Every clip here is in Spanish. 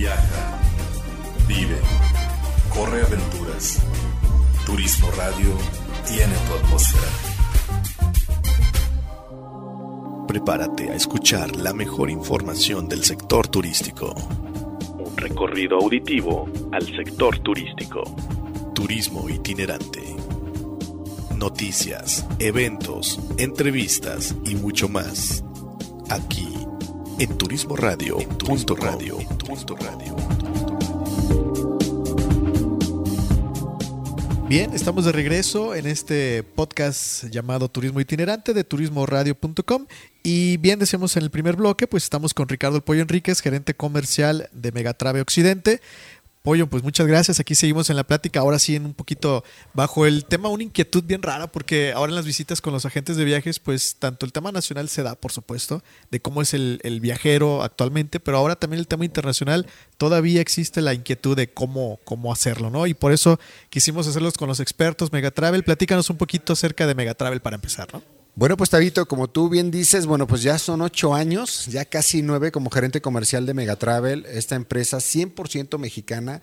Viaja, vive, corre aventuras. Turismo Radio tiene tu atmósfera. Prepárate a escuchar la mejor información del sector turístico. Un recorrido auditivo al sector turístico. Turismo itinerante. Noticias, eventos, entrevistas y mucho más. Aquí en Turismo Radio. En Radio. Radio. Bien, estamos de regreso en este podcast llamado Turismo Itinerante de turismoradio.com y bien decíamos en el primer bloque, pues estamos con Ricardo El Pollo Enríquez, gerente comercial de Megatrave Occidente. Pollo, pues muchas gracias. Aquí seguimos en la plática. Ahora sí, en un poquito bajo el tema, una inquietud bien rara, porque ahora en las visitas con los agentes de viajes, pues tanto el tema nacional se da, por supuesto, de cómo es el, el viajero actualmente, pero ahora también el tema internacional, todavía existe la inquietud de cómo, cómo hacerlo, ¿no? Y por eso quisimos hacerlos con los expertos Megatravel. Platícanos un poquito acerca de Megatravel para empezar, ¿no? Bueno, pues Tabito, como tú bien dices, bueno, pues ya son ocho años, ya casi nueve como gerente comercial de Megatravel, esta empresa 100% mexicana.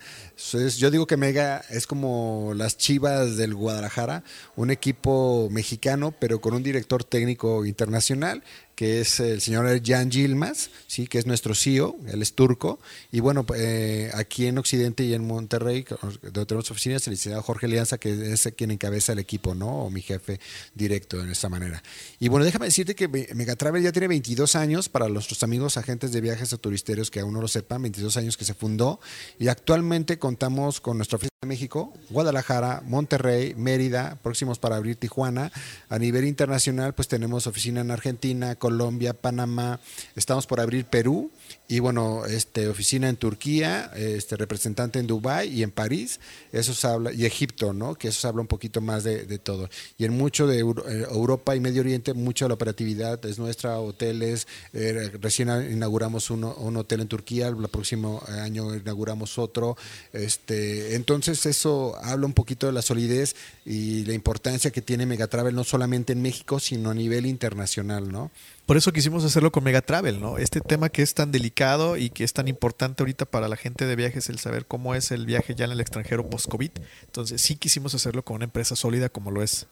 Yo digo que Mega es como las chivas del Guadalajara, un equipo mexicano, pero con un director técnico internacional que es el señor Jan Gilmas, sí, que es nuestro CEO, él es turco, y bueno, eh, aquí en Occidente y en Monterrey, donde tenemos oficinas, el licenciado Jorge Lianza, que es quien encabeza el equipo, ¿no? O mi jefe directo de esta manera. Y bueno, déjame decirte que Megatravel ya tiene 22 años, para nuestros amigos agentes de viajes o turisteros que aún no lo sepan, 22 años que se fundó, y actualmente contamos con nuestra oficina México, Guadalajara, Monterrey, Mérida, próximos para abrir Tijuana. A nivel internacional, pues tenemos oficina en Argentina, Colombia, Panamá, estamos por abrir Perú y bueno, este oficina en Turquía, este representante en Dubái y en París, eso se habla y Egipto, ¿no? Que eso habla un poquito más de, todo. Y en mucho de eh, Europa y Medio Oriente, mucha la operatividad es nuestra, hoteles, eh, recién inauguramos uno, un hotel en Turquía, el próximo año inauguramos otro, este, entonces eso habla un poquito de la solidez y la importancia que tiene Megatravel no solamente en México, sino a nivel internacional, ¿no? Por eso quisimos hacerlo con Megatravel, ¿no? Este tema que es tan delicado y que es tan importante ahorita para la gente de viajes, el saber cómo es el viaje ya en el extranjero post-COVID. Entonces sí quisimos hacerlo con una empresa sólida como lo es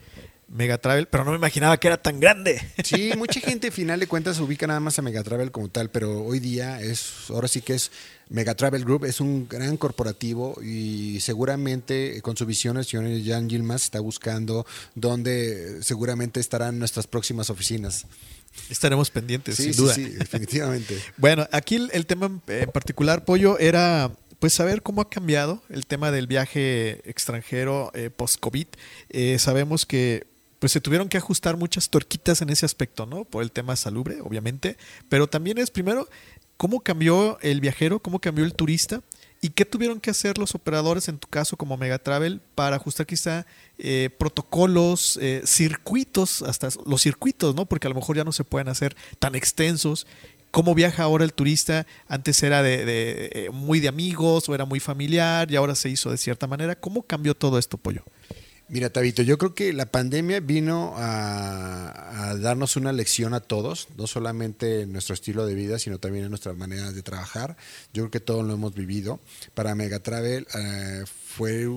Megatravel, pero no me imaginaba que era tan grande. Sí, mucha gente, al final de cuentas, ubica nada más a Megatravel como tal, pero hoy día es, ahora sí que es Megatravel Group, es un gran corporativo y seguramente con su visión el señor Jan Gilmas está buscando dónde seguramente estarán nuestras próximas oficinas. Estaremos pendientes, Sí, sin sí, duda. sí, definitivamente. Bueno, aquí el, el tema en particular, Pollo, era pues saber cómo ha cambiado el tema del viaje extranjero eh, post-COVID. Eh, sabemos que pues se tuvieron que ajustar muchas torquitas en ese aspecto, ¿no? Por el tema salubre, obviamente, pero también es primero cómo cambió el viajero, cómo cambió el turista y qué tuvieron que hacer los operadores, en tu caso como Megatravel, para ajustar quizá eh, protocolos, eh, circuitos, hasta los circuitos, ¿no? Porque a lo mejor ya no se pueden hacer tan extensos. ¿Cómo viaja ahora el turista? Antes era de, de, eh, muy de amigos o era muy familiar y ahora se hizo de cierta manera. ¿Cómo cambió todo esto, Pollo? Mira, Tabito, yo creo que la pandemia vino a, a, darnos una lección a todos, no solamente en nuestro estilo de vida, sino también en nuestras maneras de trabajar. Yo creo que todos lo hemos vivido. Para Megatravel eh, fue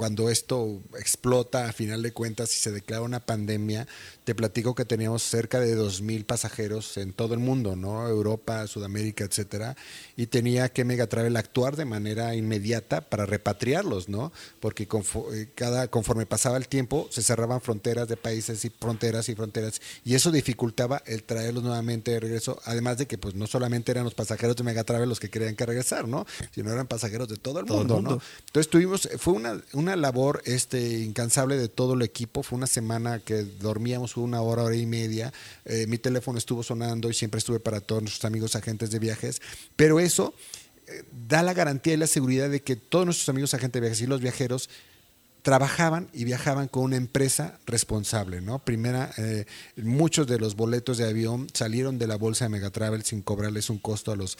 cuando esto explota, a final de cuentas, y se declara una pandemia, te platico que teníamos cerca de 2.000 pasajeros en todo el mundo, ¿no? Europa, Sudamérica, etcétera, y tenía que Megatravel actuar de manera inmediata para repatriarlos, ¿no? Porque conforme, cada, conforme pasaba el tiempo, se cerraban fronteras de países y fronteras y fronteras, y eso dificultaba el traerlos nuevamente de regreso, además de que pues no solamente eran los pasajeros de Megatravel los que querían que regresar, ¿no? Sino eran pasajeros de todo el, Todo el mundo, mundo. ¿no? Entonces tuvimos, fue una, una labor este, incansable de todo el equipo, fue una semana que dormíamos una hora, hora y media, eh, mi teléfono estuvo sonando y siempre estuve para todos nuestros amigos agentes de viajes, pero eso eh, da la garantía y la seguridad de que todos nuestros amigos agentes de viajes y los viajeros trabajaban y viajaban con una empresa responsable, ¿no? Primera, eh, muchos de los boletos de avión salieron de la bolsa de Megatravel sin cobrarles un costo a los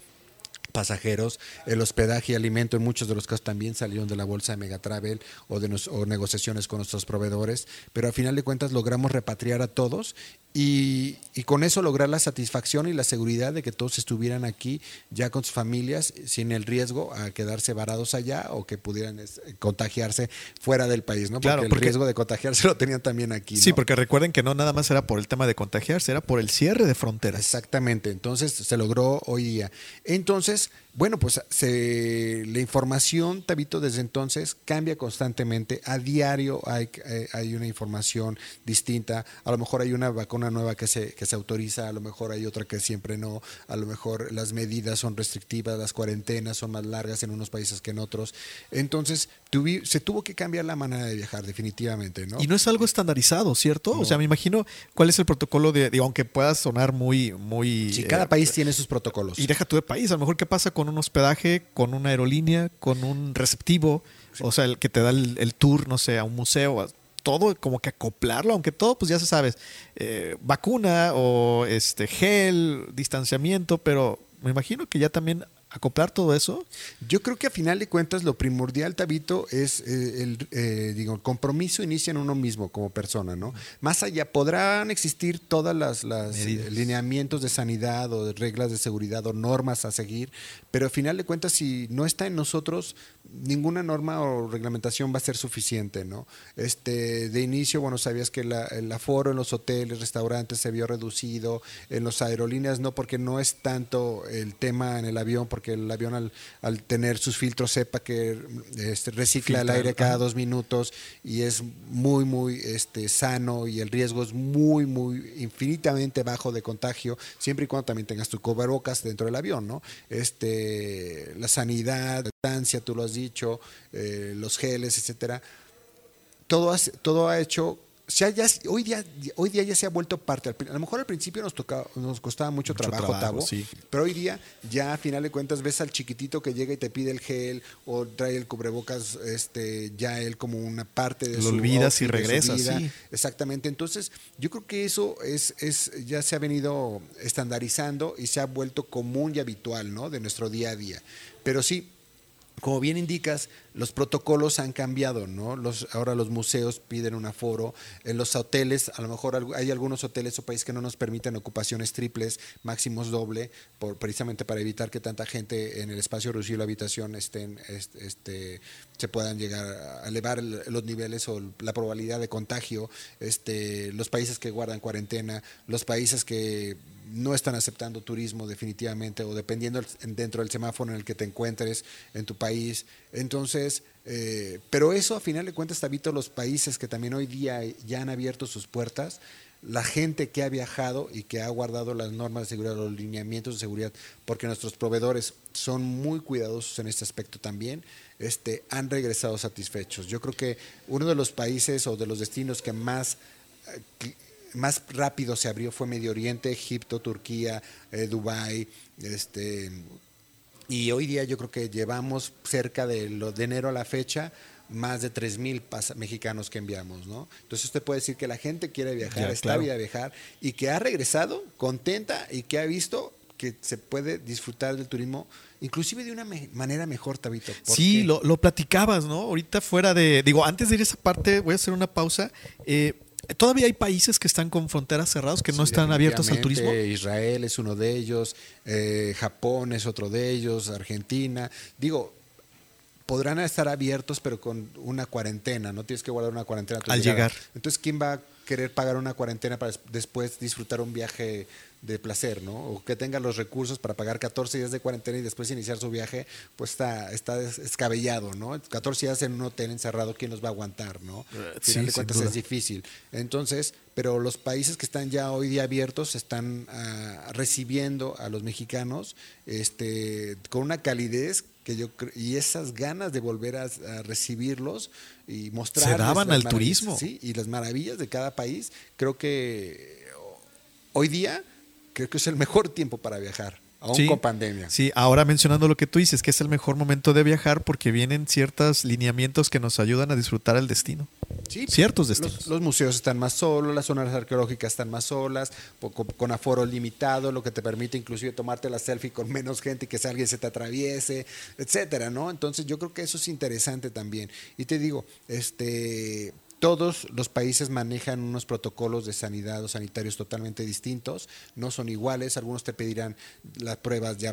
pasajeros, el hospedaje y alimento en muchos de los casos también salieron de la bolsa de Megatravel o de nos, o negociaciones con nuestros proveedores, pero al final de cuentas logramos repatriar a todos y, y con eso lograr la satisfacción y la seguridad de que todos estuvieran aquí ya con sus familias sin el riesgo a quedarse varados allá o que pudieran contagiarse fuera del país, ¿no? Porque Claro, el riesgo de contagiarse lo tenían también aquí. Sí, porque recuerden que no nada más era por el tema de contagiarse, era por el cierre de fronteras. Exactamente, entonces se logró hoy día. Entonces, bueno, pues se, la información, Tabito, desde entonces cambia constantemente. A diario hay, eh, hay una información distinta. A lo mejor hay una vacuna nueva que se, que se autoriza, a lo mejor hay otra que siempre no. A lo mejor las medidas son restrictivas, las cuarentenas son más largas en unos países que en otros. Entonces, tuvi- se tuvo que cambiar la manera de viajar, definitivamente, ¿no? Y no es algo estandarizado, ¿cierto? O sea, me imagino cuál es el protocolo de, digo, aunque pueda sonar muy, muy... Sí, eh, cada país tiene sus protocolos. Y deja tú de país, a lo mejor qué pasa con un hospedaje, con una aerolínea, con un receptivo, o sea, el que te da el, el tour, no sé, a un museo, todo como que acoplarlo, aunque todo, pues ya se sabes, eh, vacuna o este gel, distanciamiento, pero me imagino que ya también acoplar todo eso. Yo creo que a final de cuentas lo primordial, Tabito, es eh, el, eh, digo, el compromiso inicia en uno mismo como persona, ¿no? Más allá, podrán existir todas las, eh, lineamientos de sanidad o de reglas de seguridad o normas a seguir, pero a final de cuentas, si no está en nosotros, ninguna norma o reglamentación va a ser suficiente, ¿no? Este, de inicio, bueno, sabías que la- el aforo en los hoteles, restaurantes se vio reducido, en los aerolíneas no, porque no es tanto el tema en el avión, porque el avión al, al tener sus filtros sepa que este, recicla el aire cada dos minutos y es muy, muy este, sano y el riesgo es muy, muy infinitamente bajo de contagio, siempre y cuando también tengas tu cubrebocas dentro del avión, ¿no? Este, la sanidad, la distancia, tú lo has dicho, eh, los geles, etcétera todo, has- todo ha hecho. ha- ya- hoy, día, hoy día ya se ha vuelto parte. A lo mejor al principio nos, tocaba, nos costaba mucho, Mucho trabajo, sí. pero hoy día ya a final de cuentas ves al chiquitito que llega y te pide el gel o trae el cubrebocas, este, ya él como una parte de Lo su olvidas y regresas, sí. Exactamente. Entonces, yo creo que eso es, es, ya se ha venido estandarizando y se ha vuelto común y habitual, ¿no? De nuestro día a día. Pero sí, como bien indicas, los protocolos han cambiado, ¿no? Los, ahora los museos piden un aforo, en los hoteles, a lo mejor hay algunos hoteles o países que no nos permiten ocupaciones triples, máximos doble, por, precisamente para evitar que tanta gente en el espacio reducido de la habitación estén, est- este, se puedan llegar a elevar el- los niveles o la probabilidad de contagio, este, los países que guardan cuarentena, los países que no están aceptando turismo definitivamente o dependiendo dentro del semáforo en el que te encuentres en tu país. Entonces, eh, pero eso a final de cuentas, Tabito, los países que también hoy día ya han abierto sus puertas, la gente que ha viajado y que ha guardado las normas de seguridad, los lineamientos de seguridad, porque nuestros proveedores son muy cuidadosos en este aspecto también, este, han regresado satisfechos. Yo creo que uno de los países o de los destinos que más eh, más rápido se abrió fue Medio Oriente, Egipto, Turquía, eh, Dubái, este y hoy día yo creo que llevamos cerca de lo de enero a la fecha más de 3 mil mexicanos que enviamos, ¿no? Entonces usted puede decir que la gente quiere viajar, Ya, está claro. bien viajar y que ha regresado contenta y que ha visto que se puede disfrutar del turismo inclusive de una me- manera mejor, Tabito. Sí, lo, lo platicabas, ¿no? Ahorita fuera de. Digo, antes de ir a esa parte, voy a hacer una pausa. Eh, Todavía hay países que están con fronteras cerradas, que no Sí, están abiertos al turismo. Israel es uno de ellos, eh, Japón es otro de ellos, Argentina. Digo, podrán estar abiertos, pero con una cuarentena. No tienes que guardar una cuarentena a tu Al llegada. llegar. Entonces, ¿quién va a querer pagar una cuarentena para des- después disfrutar un viaje de placer, ¿no? O que tenga los recursos para pagar 14 días de cuarentena y después iniciar su viaje, pues está, está des- descabellado, ¿no? 14 días en un hotel encerrado, ¿quién los va a aguantar, no? Eh, Al sí, final de sin cuentas duda. es difícil. Entonces, pero los países que están ya hoy día abiertos están ah, recibiendo a los mexicanos este, con una calidez que yo y esas ganas de volver a, a recibirlos y mostrar daban al turismo. sí, y las maravillas de cada país. Creo que hoy día creo que es el mejor tiempo para viajar, aún Sí. con pandemia. Sí, ahora mencionando lo que tú dices, que es el mejor momento de viajar porque vienen ciertos lineamientos que nos ayudan a disfrutar el destino. Sí, Ciertos los- destinos. Los, museos están más solos, las zonas arqueológicas están más solas, poco- con aforo limitado, lo que te permite inclusive tomarte la selfie con menos gente y que si alguien se te atraviese, etcétera, ¿no? Entonces yo creo que eso es interesante también. Y te digo, este todos los países manejan unos protocolos de sanidad o sanitarios totalmente distintos, no son iguales, algunos te pedirán las pruebas ya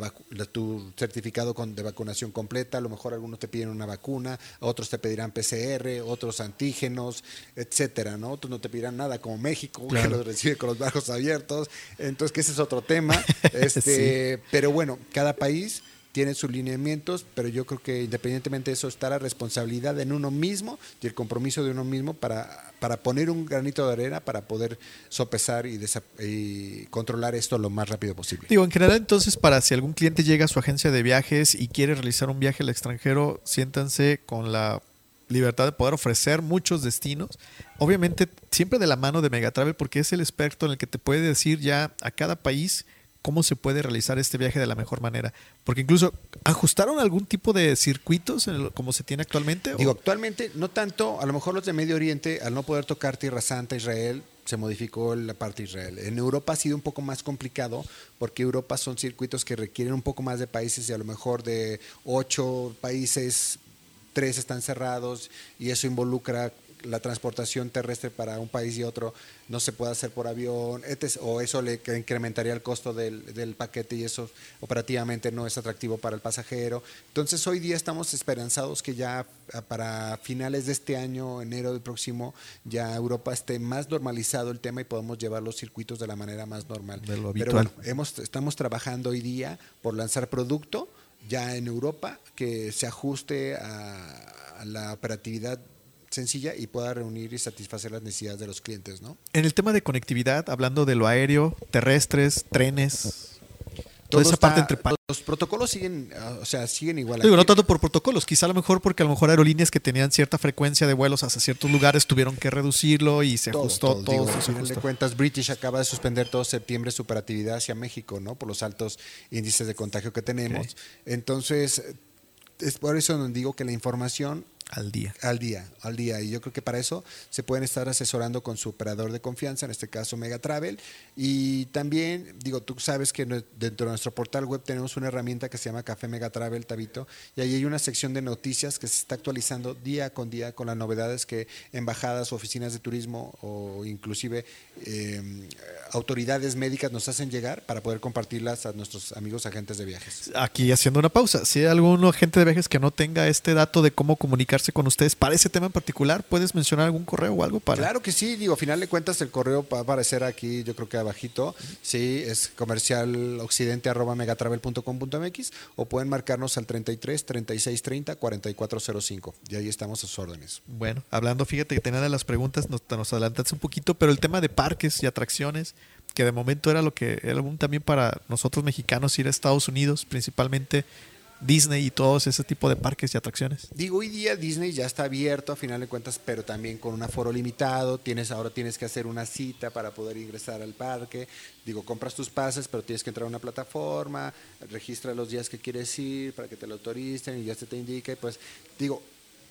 tu certificado con- de vacunación completa, a lo mejor algunos te piden una vacuna, otros te pedirán PCR, otros antígenos, etcétera, ¿no? Otros no te pedirán nada como México, que los recibe con los brazos abiertos, entonces que ese es otro tema, este, pero bueno, cada país tiene sus lineamientos, pero yo creo que independientemente de eso está la responsabilidad en uno mismo y el compromiso de uno mismo para, para poner un granito de arena para poder sopesar y, controlar esto lo más rápido posible. Digo, en general, entonces, para si algún cliente llega a su agencia de viajes y quiere realizar un viaje al extranjero, siéntanse con la libertad de poder ofrecer muchos destinos. Obviamente, siempre de la mano de Megatravel, porque es el experto en el que te puede decir ya a cada país cómo se puede realizar este viaje de la mejor manera. Porque incluso, ¿ajustaron algún tipo de circuitos en el- como se tiene actualmente? Digo, ¿O- actualmente no tanto, a lo mejor los de Medio Oriente, al no poder tocar Tierra Santa, Israel, se modificó la parte de Israel. En Europa ha sido un poco más complicado porque Europa son circuitos que requieren un poco más de países y a lo mejor de ocho países, tres están cerrados y eso involucra la transportación terrestre para un país y otro no se puede hacer por avión, etc. o eso le incrementaría el costo del, del paquete y eso operativamente no es atractivo para el pasajero. Entonces hoy día estamos esperanzados que ya para finales de este año, enero del próximo, ya Europa esté más normalizado el tema y podamos llevar los circuitos de la manera más normal. De lo Pero bueno, hemos, estamos trabajando hoy día por lanzar producto ya en Europa que se ajuste a, a la operatividad sencilla y pueda reunir y satisfacer las necesidades de los clientes, ¿no? En el tema de conectividad, hablando de lo aéreo, terrestres, trenes, toda esa está- parte entre los protocolos siguen, ah, o sea, siguen igual. Digo, no tanto por protocolos, quizá a lo mejor porque a lo mejor aerolíneas que tenían cierta frecuencia de vuelos hacia ciertos lugares tuvieron que reducirlo y se todo, ajustó todo, todo. digo, se de cuentas, British acaba de suspender todo septiembre su operatividad hacia México, ¿no? Por los altos índices de contagio que tenemos. Entonces, es por eso donde digo que la información al día. al día, al día. Y yo creo que para eso se pueden estar asesorando con su operador de confianza, en este caso Mega Travel. Y también, digo, tú sabes que dentro de nuestro portal web tenemos una herramienta que se llama Café Mega Travel, Tabito, y ahí hay una sección de noticias que se está actualizando día con día con las novedades que embajadas, oficinas de turismo o inclusive eh, autoridades médicas nos hacen llegar para poder compartirlas a nuestros amigos agentes de viajes. Aquí haciendo una pausa, si hay algún agente de viajes que no tenga este dato de cómo comunicarse con ustedes para ese tema en particular, ¿puedes mencionar algún correo o algo para? Claro que sí, digo, a final de cuentas el correo va a aparecer aquí, yo creo que abajito, sí, es comercial occidente arroba megatravel.com.mx o pueden marcarnos al 33 36 30 4405 y ahí estamos a sus órdenes. Bueno, hablando, fíjate que tenía de las preguntas, nos, nos adelantaste un poquito, pero el tema de parques y atracciones, que de momento era lo que era un también para nosotros mexicanos ir a Estados Unidos, principalmente Disney y todos ese tipo de parques y atracciones. Digo, hoy día Disney ya está abierto a final de cuentas, pero también con un aforo limitado. Tienes ahora tienes que hacer una cita para poder ingresar al parque. Digo, compras tus pases, pero tienes que entrar a una plataforma, registra los días que quieres ir para que te lo autoricen y ya se te indica. Pues, digo,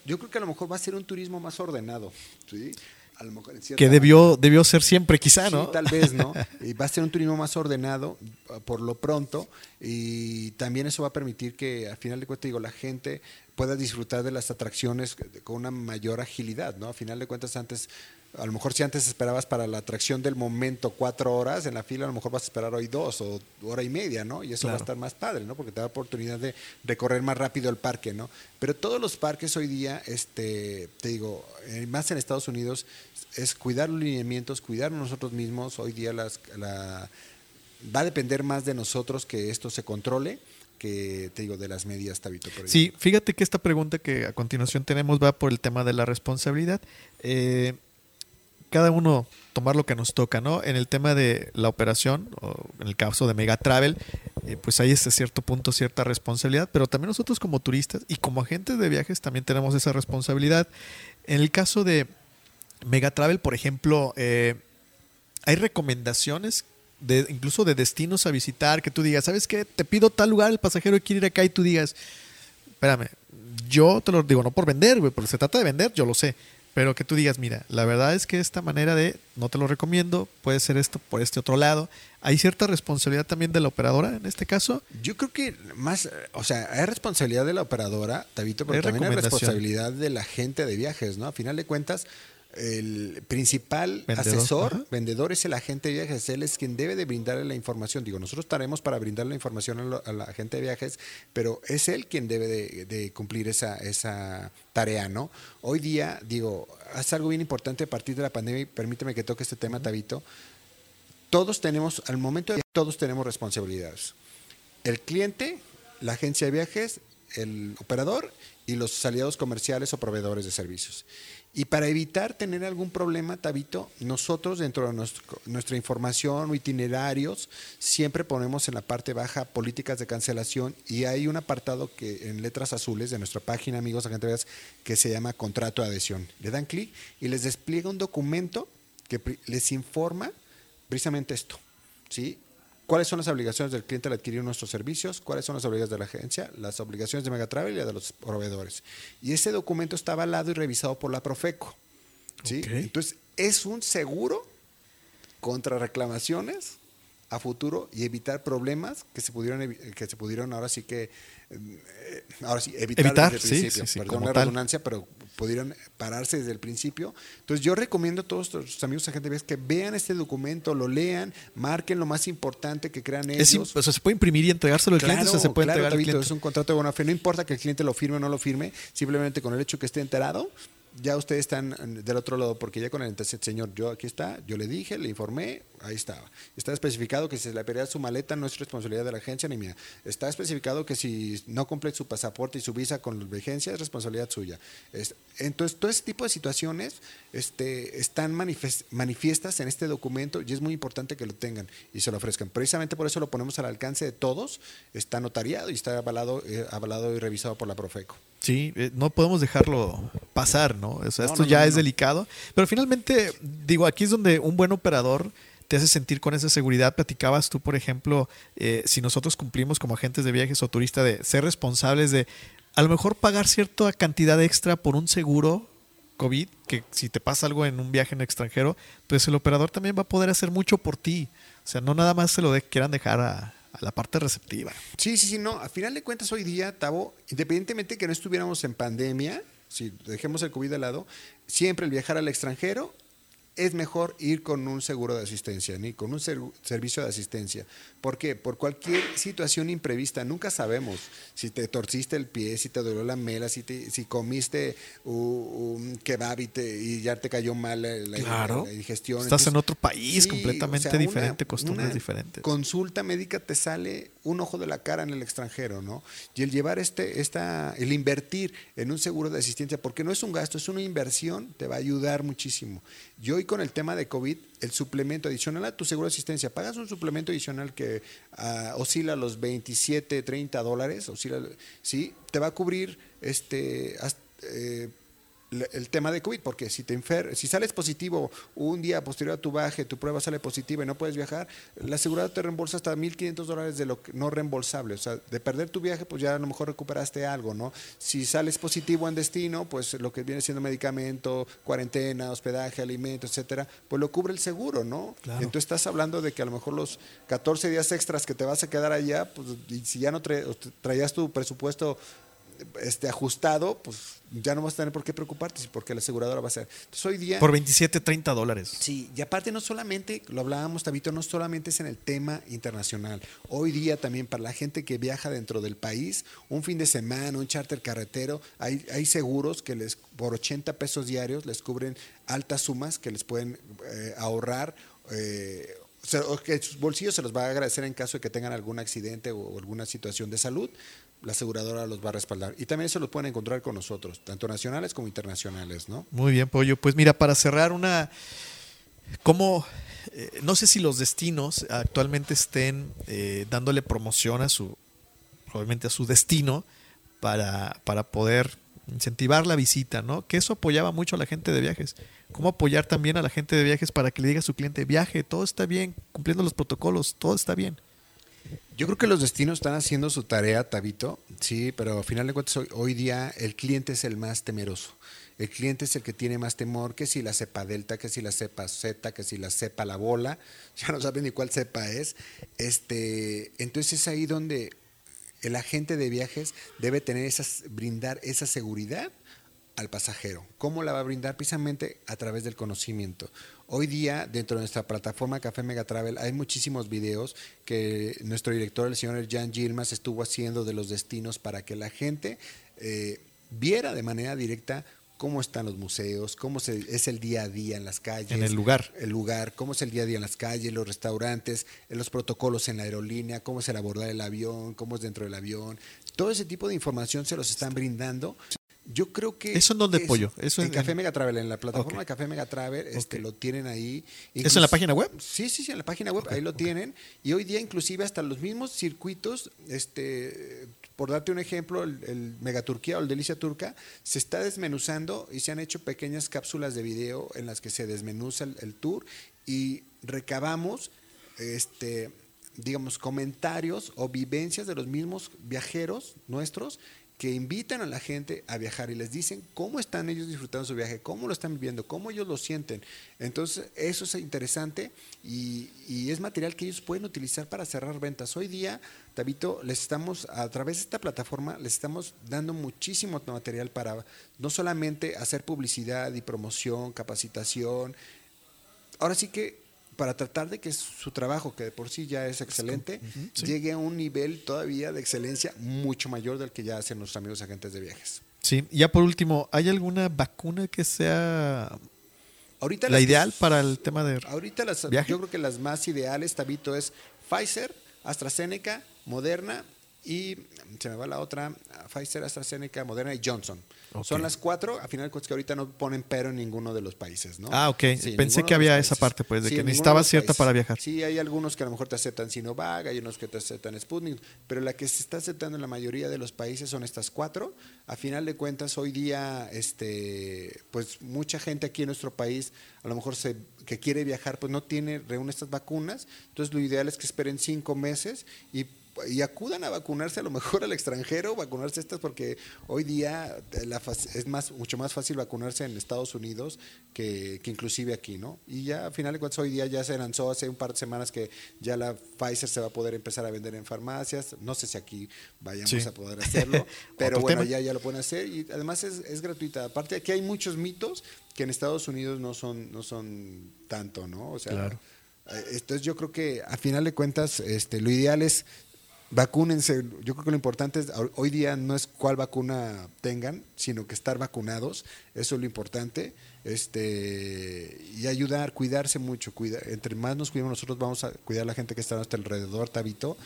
yo creo que a lo mejor va a ser un turismo más ordenado, ¿sí? A lo mejor en Que debió, debió ser siempre, quizá, ¿no? Sí, tal vez, ¿no? Y va a ser un turismo más ordenado uh, por lo pronto y también eso va a permitir que al final de cuentas digo la gente pueda disfrutar de las atracciones con una mayor agilidad, ¿no? A final de cuentas antes a lo mejor si antes esperabas para la atracción del momento cuatro horas en la fila, a lo mejor vas a esperar hoy dos o hora y media, ¿no? Y eso va a estar más padre, ¿no? Porque te da oportunidad de recorrer más rápido el parque, ¿no? Pero todos los parques hoy día, este, te digo, eh, más en Estados Unidos, es cuidar los lineamientos, cuidar nosotros mismos. Hoy día las, la, va a depender más de nosotros que esto se controle que, te digo, de las medidas, Tabito. por Sí, fíjate que esta pregunta que a continuación tenemos va por el tema de la responsabilidad. Eh, cada uno tomar lo que nos toca, ¿no? En el tema de la operación, o en el caso de Mega Travel, eh, pues hay hasta cierto punto cierta responsabilidad, pero también nosotros como turistas y como agentes de viajes también tenemos esa responsabilidad. En el caso de Mega Travel, por ejemplo, eh, hay recomendaciones de incluso de destinos a visitar que tú digas, ¿sabes qué? Te pido tal lugar, el pasajero quiere ir acá y tú digas, espérame, yo te lo digo, no por vender, porque se trata de vender, yo lo sé. Pero que tú digas, mira, la verdad es que esta manera de, no te lo recomiendo, puede ser esto por este otro lado. Hay cierta responsabilidad también de la operadora en este caso. Yo creo que más, o sea, hay responsabilidad de la operadora, Tabito, pero Hay también hay responsabilidad de la gente de viajes, ¿no? A final de cuentas, el principal Vendedor, asesor, ajá. vendedor es el agente de viajes, él es quien debe de brindarle la información. Digo, nosotros estaremos para brindar la información a, lo- a la agente de viajes, pero es él quien debe de, de cumplir esa, esa tarea, ¿no? Hoy día, digo, es algo bien importante a partir de la pandemia, y permíteme que toque este tema, Tabito. Todos tenemos, al momento de todos tenemos responsabilidades. El cliente, la agencia de viajes, el operador y los aliados comerciales o proveedores de servicios. Y para evitar tener algún problema, Tabito, nosotros dentro de nuestro- nuestra información o itinerarios siempre ponemos en la parte baja políticas de cancelación y hay un apartado que en letras azules de nuestra página, amigos agentes que se llama contrato de adhesión. Le dan clic y les despliega un documento que les informa precisamente esto, ¿sí? ¿Cuáles son las obligaciones del cliente al adquirir nuestros servicios? ¿Cuáles son las obligaciones de la agencia? Las obligaciones de Megatravel y las de los proveedores. Y ese documento está avalado y revisado por la Profeco. ¿sí? Ok. Entonces, es un seguro contra reclamaciones a futuro y evitar problemas que se pudieron que se pudieron ahora sí que ahora sí evitar, Evitar, desde el sí, principio. sí, sí, Perdón la tal. redundancia, pero pudieron pararse desde el principio. Entonces yo recomiendo a todos los amigos agentes de viajes que vean este documento, lo lean, marquen lo más importante que crean Es ellos. o sea, se puede imprimir y entregárselo al cliente, o se puede claro, entregar al cliente. es un contrato de buena fe. No importa que el cliente lo firme o no lo firme, simplemente con el hecho que esté enterado, ya ustedes están del otro lado, porque ya con el antecedente, señor, yo aquí está, yo le dije, le informé, ahí estaba. Está especificado que si se le pierde su maleta no es responsabilidad de la agencia ni mía. Está especificado que si no cumple su pasaporte y su visa con vigencia es responsabilidad suya. Es- entonces, todo ese tipo de situaciones este, están manifiestas en este documento y es muy importante que lo tengan y se lo ofrezcan. Precisamente por eso lo ponemos al alcance de todos. Está notariado y está avalado, eh, avalado y revisado por la Profeco. Sí, eh, no podemos dejarlo pasar, ¿no? O sea, No, esto no, ya no, es no. delicado. Pero finalmente, digo, aquí es donde un buen operador te hace sentir con esa seguridad. Platicabas tú, por ejemplo, eh, si nosotros cumplimos como agentes de viajes o turistas de ser responsables de a lo mejor pagar cierta cantidad extra por un seguro COVID, que si te pasa algo en un viaje en el extranjero, pues el operador también va a poder hacer mucho por ti. O sea, no nada más se lo de- quieran dejar a, a la parte receptiva. Sí, sí, sí, no. A final de cuentas, hoy día, Tavo, independientemente que no estuviéramos en pandemia, si dejemos el COVID de lado, siempre el viajar al extranjero es mejor ir con un seguro de asistencia, ni con un ser- servicio de asistencia. ¿Por qué? Por cualquier situación imprevista, nunca sabemos si te torciste el pie, si te dolió la mela, si, te- si comiste un kebab y, te- y ya te cayó mal la, la- Claro. la digestión. Estás en otro país Sí, completamente o sea, una- diferente, costumbres una diferentes. Consulta médica te sale un ojo de la cara en el extranjero, ¿no? Y el llevar este, esta, el invertir en un seguro de asistencia, porque no es un gasto, es una inversión, te va a ayudar muchísimo. Y hoy con el tema de COVID, el suplemento adicional a tu seguro de asistencia, pagas un suplemento adicional que ah, oscila los 27, 30 dólares, oscila, sí, te va a cubrir este eh, el tema de COVID, porque si te enfer si sales positivo un día posterior a tu baje, tu prueba sale positiva y no puedes viajar, la aseguradora te reembolsa hasta 1.500 dólares de lo que- no reembolsable. O sea, de perder tu viaje, pues ya a lo mejor recuperaste algo, ¿no? Si sales positivo en destino, pues lo que viene siendo medicamento, cuarentena, hospedaje, alimento, etcétera, pues lo cubre el seguro, ¿no? Claro. Entonces estás hablando de que a lo mejor los 14 días extras que te vas a quedar allá, pues y si ya no tra- traías tu presupuesto este ajustado, pues ya no vas a tener por qué preocuparte, porque la aseguradora va a ser. Entonces hoy día... Por 27, 30 dólares. Sí, y aparte no solamente, lo hablábamos, Tabito, no solamente es en el tema internacional. Hoy día también para la gente que viaja dentro del país, un fin de semana, un charter carretero, hay, hay seguros que les por 80 pesos diarios les cubren altas sumas que les pueden eh, ahorrar. eh, sea, que sus bolsillos se los va a agradecer en caso de que tengan algún accidente o, alguna situación de salud. La aseguradora los va a respaldar. Y también se los pueden encontrar con nosotros, tanto nacionales como internacionales, ¿no? Muy bien, Pollo. Pues mira, para cerrar una... ¿Cómo... eh, no sé si los destinos actualmente estén eh, dándole promoción a su... Obviamente a su destino para, para poder incentivar la visita, ¿no? Que eso apoyaba mucho a la gente de viajes. ¿Cómo apoyar también a la gente de viajes para que le diga a su cliente, viaje, todo está bien, cumpliendo los protocolos, todo está bien? Yo creo que los destinos están haciendo su tarea, Tabito, sí, pero al final de cuentas hoy, día el cliente es el más temeroso. El cliente es el que tiene más temor, que si la cepa delta, que si la cepa zeta, que si la cepa la bola, ya no saben ni cuál cepa es. Este, entonces es ahí donde el agente de viajes debe tener esas, brindar esa seguridad al pasajero. ¿Cómo la va a brindar? Precisamente a través del conocimiento. Hoy día, dentro de nuestra plataforma Café Mega Travel, hay muchísimos videos que nuestro director, el señor Jan Gilmas, estuvo haciendo de los destinos para que la gente eh, viera de manera directa cómo están los museos, cómo se, es el día a día en las calles. En el lugar. El lugar, cómo es el día a día en las calles, los restaurantes, los protocolos en la aerolínea, cómo es el abordar el avión, cómo es dentro del avión. Todo ese tipo de información se los están brindando. Yo creo que... ¿Eso en dónde, Pollo? ¿Eso en, en- Café Mega Travel, en la plataforma de Café Mega Travel, este, Ok. lo tienen ahí. ¿Eso en la página web? Sí, sí, sí, en la página web, ahí lo tienen. Y hoy día inclusive hasta los mismos circuitos, este, por darte un ejemplo, el, el Mega Turquía o el Delicia Turca, se está desmenuzando y se han hecho pequeñas cápsulas de video en las que se desmenuza el, el tour y recabamos, este, digamos, comentarios o vivencias de los mismos viajeros nuestros que invitan a la gente a viajar y les dicen cómo están ellos disfrutando su viaje, cómo lo están viviendo, cómo ellos lo sienten. Entonces, eso es interesante y, y es material que ellos pueden utilizar para cerrar ventas. Hoy día, Tabito, les estamos, a través de esta plataforma, les estamos dando muchísimo material para no solamente hacer publicidad y promoción, capacitación, ahora sí que para tratar de que su trabajo, que de por sí ya es excelente, sí. llegue a un nivel todavía de excelencia mucho mayor del que ya hacen nuestros amigos agentes de viajes. Sí, ya por último, ¿hay alguna vacuna que sea Ahorita la las- ideal para el tema de... Ahorita las, ¿Viaje? yo creo que las más ideales, Tabito, es Pfizer, AstraZeneca, Moderna y se me va la otra, Pfizer, AstraZeneca, Moderna y Johnson. Ok. Son las cuatro, a final de cuentas que ahorita no ponen pero en ninguno de los países, ¿no? Ah, ok. Sí, Pensé que de había esa parte, pues, de que ninguno necesitaba los cierta países. para viajar. Sí, hay algunos que a lo mejor te aceptan Sinovac, hay unos que te aceptan Sputnik, pero la que se está aceptando en la mayoría de los países son estas cuatro. A final de cuentas, hoy día, este, pues mucha gente aquí en nuestro país, a lo mejor se, que quiere viajar, pues no tiene, reúne estas vacunas. Entonces, lo ideal es que esperen cinco meses y y acudan a vacunarse a lo mejor al extranjero, vacunarse estas porque hoy día eh, la es más mucho más fácil vacunarse en Estados Unidos que, que inclusive aquí, ¿no? Y ya a final de cuentas hoy día ya se lanzó hace un par de semanas que ya la Pfizer se va a poder empezar a vender en farmacias, no sé si aquí vayamos Sí. a poder hacerlo, pero bueno, tema. ya, ya lo pueden hacer y además es, es gratuita. Aparte aquí hay muchos mitos que en Estados Unidos no son, no son tanto, ¿no? O sea, Claro. eh, Entonces yo creo que a final de cuentas este, lo ideal es vacúnense. Yo creo que lo importante es, ho- hoy día no es cuál vacuna tengan, sino que estar vacunados. Eso es lo importante. Este, y ayudar, cuidarse mucho. Cuida, entre más nos cuidemos nosotros, vamos a cuidar a la gente que está a nuestro alrededor, Tabito.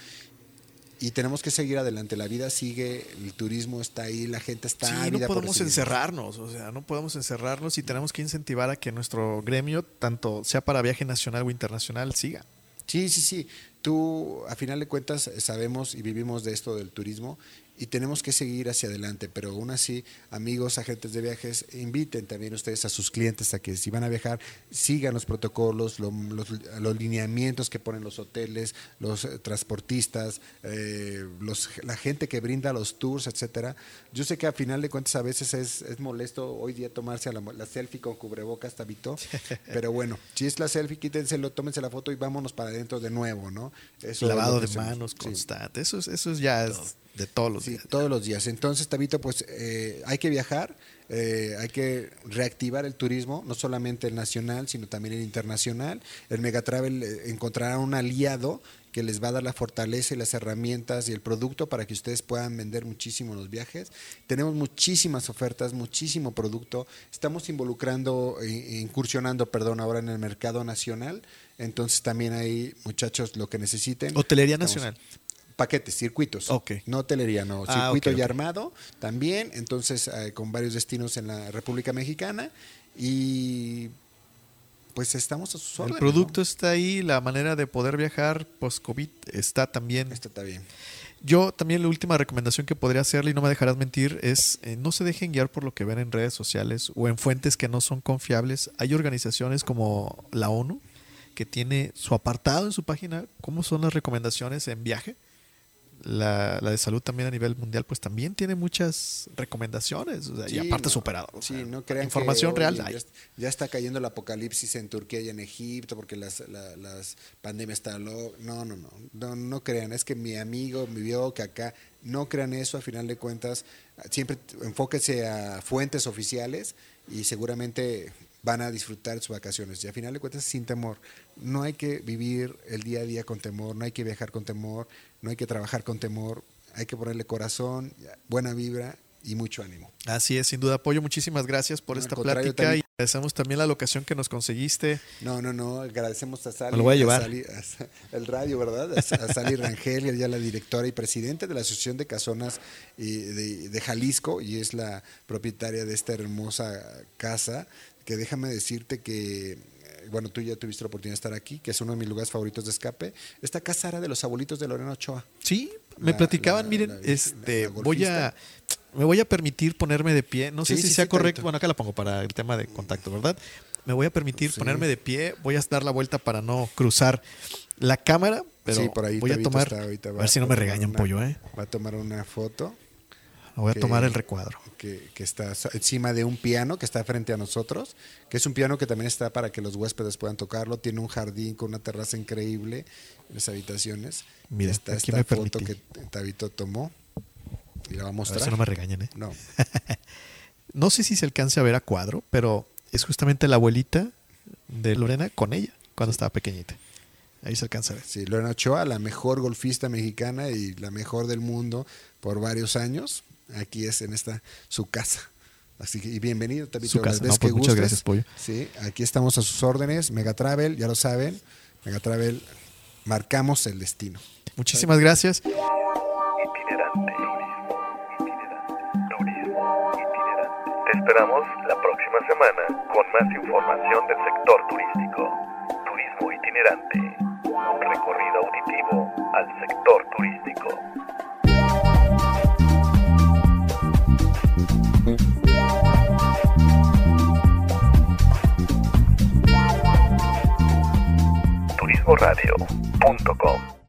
Y tenemos que seguir adelante. La vida sigue, el turismo está ahí, la gente está Sí, no podemos encerrarnos, o sea, no podemos encerrarnos y tenemos que incentivar a que nuestro gremio, tanto sea para viaje nacional o internacional, siga. Sí, sí, sí. Tú, a final de cuentas, sabemos y vivimos de esto del turismo y tenemos que seguir hacia adelante, pero aún así, amigos, agentes de viajes, inviten también ustedes a sus clientes a que si van a viajar, sigan los protocolos, lo- los, los lineamientos que ponen los hoteles, los eh, transportistas, eh, los, la gente que brinda los tours, etcétera. Yo sé que a final de cuentas a veces es, es molesto hoy día tomarse a la, la selfie con cubrebocas, Tabito, pero bueno, si es la selfie, quítenselo, tómense la foto y vámonos para adentro de nuevo, ¿no? Eso Lavado de hacemos. manos Sí. constante, eso, es- eso es ya es de todos los Sí, días. todos los días. Entonces, Tabito, pues eh, hay que viajar, eh, hay que reactivar el turismo, no solamente el nacional, sino también el internacional. El Megatravel eh, encontrará un aliado que les va a dar la fortaleza y las herramientas y el producto para que ustedes puedan vender muchísimo los viajes. Tenemos muchísimas ofertas, muchísimo producto. Estamos involucrando, e incursionando, perdón, ahora en el mercado nacional. Entonces también hay, muchachos, lo que necesiten. Hotelería Estamos- nacional. Paquetes, circuitos. Ok. No hotelería, no. Ah, Circuito ok, ya armado también. Entonces, eh, con varios destinos en la República Mexicana. Y pues estamos a sus El órdenes. producto está ahí, la manera de poder viajar post-COVID está también. ¿no? Esto está bien. Yo también la última recomendación que podría hacerle, y no me dejarás mentir, es eh, no se dejen guiar por lo que ven en redes sociales o en fuentes que no son confiables. Hay organizaciones como la ONU que tiene su apartado en su página, cómo son las recomendaciones en viaje. La, la de salud también a nivel mundial, pues también tiene muchas recomendaciones. o sea, y aparte no, superado. o Sí, sea, no crean información que, real hay. Ya, est- ya está cayendo el apocalipsis en Turquía y en Egipto porque las, la- las pandemias están lo- no, no, no, no, no crean. Es que mi amigo me vio que acá no crean eso. A final de cuentas, siempre enfóquese a fuentes oficiales y seguramente van a disfrutar sus vacaciones. Y a final de cuentas, sin temor. No hay que vivir el día a día con temor, no hay que viajar con temor, no hay que trabajar con temor. Hay que ponerle corazón, buena vibra y mucho ánimo. Así es, sin duda, apoyo. Muchísimas gracias por No, al esta plática también- y agradecemos también la locación que nos conseguiste. No, no, no, agradecemos a Sally. Me lo voy a llevar. Sally- a el radio, ¿verdad? A, Sa- a Sally Rangel, ella es la directora y presidente de la Asociación de Casonas y de, de Jalisco y es la propietaria de esta hermosa casa, que déjame decirte que, eh, bueno, tú ya tuviste la oportunidad de estar aquí, que es uno de mis lugares favoritos de escape. Esta casa era de los abuelitos de Lorena Ochoa. Sí, me La- platicaban, la- miren, la- este, voy a, me voy a permitir ponerme de pie. No sé si sí, sea sí, correcto. Bueno, acá la pongo para el tema de contacto, ¿verdad? Me voy a permitir ponerme de pie. Voy a dar la vuelta para no cruzar la cámara, pero sí, por ahí voy a tomar. está a ver si no me regañan, una- pollo, ¿eh? Va a tomar una foto. Voy a que- tomar el recuadro. que, que está encima de un piano que está frente a nosotros, que es un piano que también está para que los huéspedes puedan tocarlo. Tiene un jardín con una terraza increíble en las habitaciones. Mira, está esta me foto permití. que Tabito tomó y la va a A ver mostrar. si no me regañan, ¿eh? No. No sé si se alcance a ver a cuadro, pero es justamente la abuelita de Lorena con ella cuando estaba pequeñita. Ahí se alcanza a ver. Sí, Lorena Ochoa, la mejor golfista mexicana y la mejor del mundo por varios años. Aquí es en esta su casa. Así que y bienvenido, Tabito. Su las casa. veces No, pues que muchas gustes. gracias, Pollo. Sí, aquí estamos a sus órdenes. Megatravel, ya lo saben. Megatravel, marcamos el destino. Muchísimas gracias. Itinerante. Itinerante. Turismo itinerante. Te esperamos la próxima semana con más información del sector turístico. Turismo itinerante. Un recorrido auditivo al sector turístico. turismoradio.com